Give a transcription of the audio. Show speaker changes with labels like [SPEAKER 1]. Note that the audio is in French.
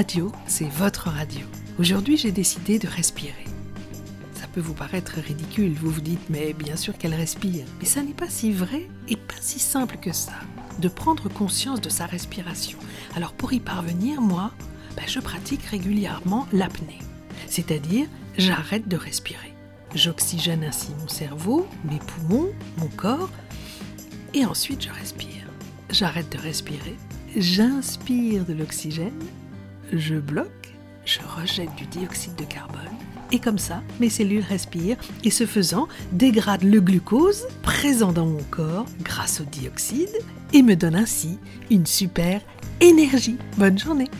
[SPEAKER 1] radio, c'est votre radio. Aujourd'hui, j'ai décidé de respirer. Ça peut vous paraître ridicule, vous vous dites, mais bien sûr qu'elle respire. Mais ça n'est pas si vrai et pas si simple que ça, de prendre conscience de sa respiration. Alors pour y parvenir, moi, ben, je pratique régulièrement l'apnée. C'est-à-dire, j'arrête de respirer. J'oxygène ainsi mon cerveau, mes poumons, mon corps, et ensuite je respire. J'arrête de respirer, j'inspire de l'oxygène, je bloque, je rejette du dioxyde de carbone, et comme ça, mes cellules respirent et ce faisant, dégradent le glucose présent dans mon corps grâce au dioxyde et me donnent ainsi une super énergie. Bonne journée